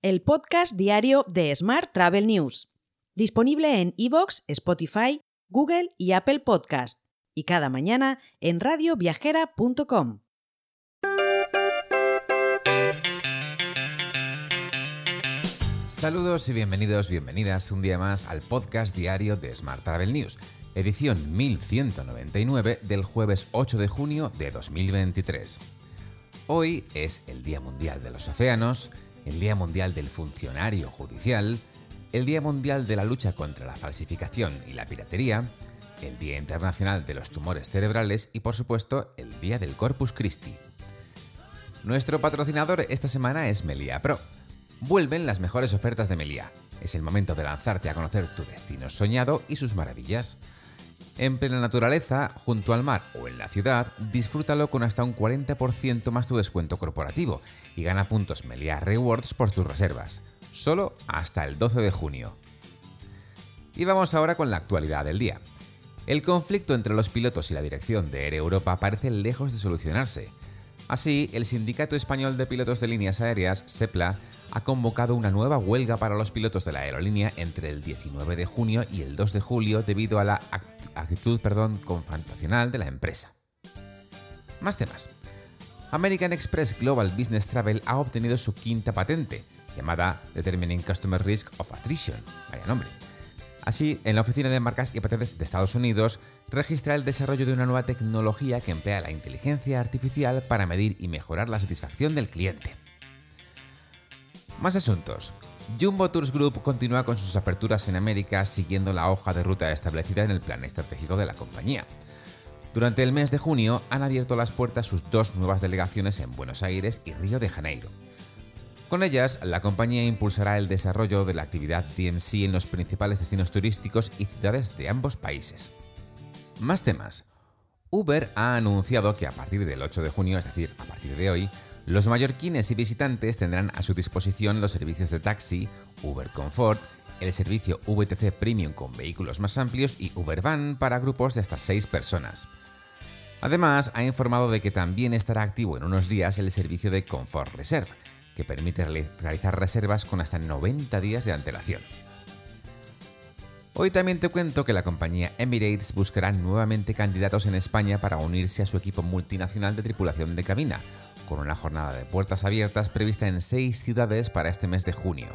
el podcast diario de Smart Travel News, disponible en iVoox, Spotify, Google y Apple Podcast, y cada mañana en radioviajera.com. Saludos y bienvenidos, bienvenidas un día más al podcast diario de Smart Travel News, edición 1199 del jueves 8 de junio de 2023. Hoy es el Día Mundial de los Océanos, el Día Mundial del Funcionario Judicial, el Día Mundial de la Lucha contra la Falsificación y la Piratería, el Día Internacional de los Tumores Cerebrales y por supuesto el Día del Corpus Christi. Nuestro patrocinador esta semana es Melia Pro Vuelven las mejores ofertas de Meliá. Es el momento de lanzarte a conocer tu destino soñado y sus maravillas. En plena naturaleza, junto al mar o en la ciudad, disfrútalo con hasta un 40% más tu descuento corporativo y gana puntos Meliá Rewards por tus reservas. Solo hasta el 12 de junio. Y vamos ahora con la actualidad del día. El conflicto entre los pilotos y la dirección de Air Europa parece lejos de solucionarse. Así, el Sindicato Español de Pilotos de Líneas Aéreas, SEPLA, ha convocado una nueva huelga para los pilotos de la aerolínea entre el 19 de junio y el 2 de julio debido a la actitud perdón, confrontacional de la empresa. Más temas. American Express Global Business Travel ha obtenido su quinta patente, llamada Determining Customer Risk of Attrition. Vaya nombre. Así, en la Oficina de Marcas y Patentes de Estados Unidos registra el desarrollo de una nueva tecnología que emplea la inteligencia artificial para medir y mejorar la satisfacción del cliente. Más asuntos. Jumbo Tours Group continúa con sus aperturas en América siguiendo la hoja de ruta establecida en el plan estratégico de la compañía. Durante el mes de junio han abierto las puertas sus dos nuevas delegaciones en Buenos Aires y Río de Janeiro. Con ellas, la compañía impulsará el desarrollo de la actividad DMC en los principales destinos turísticos y ciudades de ambos países. Más temas. Uber ha anunciado que a partir del 8 de junio, es decir, a partir de hoy, los mallorquines y visitantes tendrán a su disposición los servicios de taxi, Uber Comfort, el servicio VTC Premium con vehículos más amplios y Uber Van para grupos de hasta 6 personas. Además, ha informado de que también estará activo en unos días el servicio de Comfort Reserve, que permite realizar reservas con hasta 90 días de antelación. Hoy también te cuento que la compañía Emirates buscará nuevamente candidatos en España para unirse a su equipo multinacional de tripulación de cabina, con una jornada de puertas abiertas prevista en seis ciudades para este mes de junio.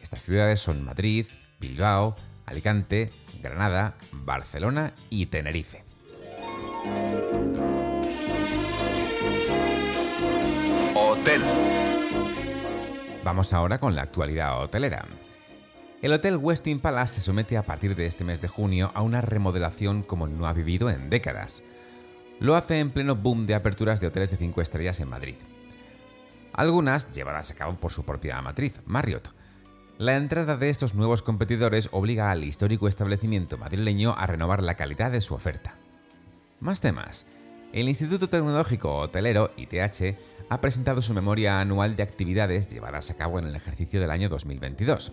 Estas ciudades son Madrid, Bilbao, Alicante, Granada, Barcelona y Tenerife. Hotel. Vamos ahora con la actualidad hotelera. El Hotel Westin Palace se somete a partir de este mes de junio a una remodelación como no ha vivido en décadas. Lo hace en pleno boom de aperturas de hoteles de 5 estrellas en Madrid. Algunas llevadas a cabo por su propia matriz, Marriott. La entrada de estos nuevos competidores obliga al histórico establecimiento madrileño a renovar la calidad de su oferta. Más temas. El Instituto Tecnológico Hotelero, ITH, ha presentado su memoria anual de actividades llevadas a cabo en el ejercicio del año 2022.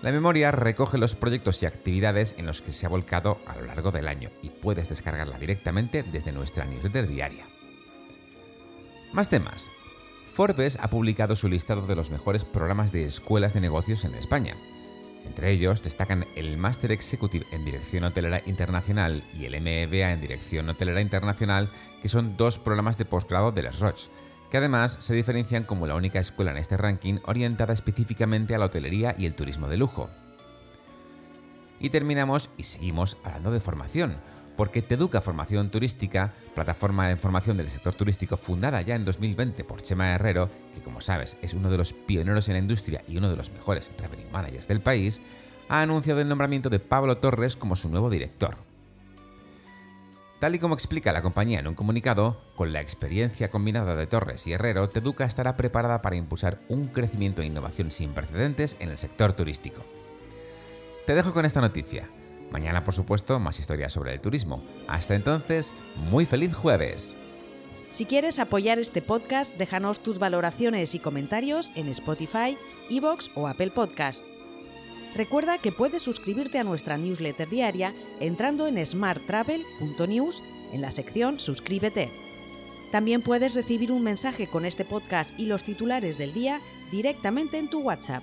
La memoria recoge los proyectos y actividades en los que se ha volcado a lo largo del año y puedes descargarla directamente desde nuestra newsletter diaria. Más temas. Forbes ha publicado su listado de los mejores programas de escuelas de negocios en España. Entre ellos destacan el Master Executive en Dirección Hotelera Internacional y el MEBA en Dirección Hotelera Internacional, que son dos programas de posgrado de Les Roche, que además se diferencian como la única escuela en este ranking orientada específicamente a la hotelería y el turismo de lujo. Y terminamos y seguimos hablando de formación, porque Teduca Formación Turística, plataforma de formación del sector turístico fundada ya en 2020 por Chema Herrero, que como sabes es uno de los pioneros en la industria y uno de los mejores revenue managers del país, ha anunciado el nombramiento de Pablo Torres como su nuevo director. Tal y como explica la compañía en un comunicado, con la experiencia combinada de Torres y Herrero, Teduca estará preparada para impulsar un crecimiento e innovación sin precedentes en el sector turístico. Te dejo con esta noticia. Mañana, por supuesto, más historias sobre el turismo. Hasta entonces, muy feliz jueves. Si quieres apoyar este podcast, déjanos tus valoraciones y comentarios en Spotify, Evox o Apple Podcast. Recuerda que puedes suscribirte a nuestra newsletter diaria entrando en smarttravel.news en la sección Suscríbete. También puedes recibir un mensaje con este podcast y los titulares del día directamente en tu WhatsApp.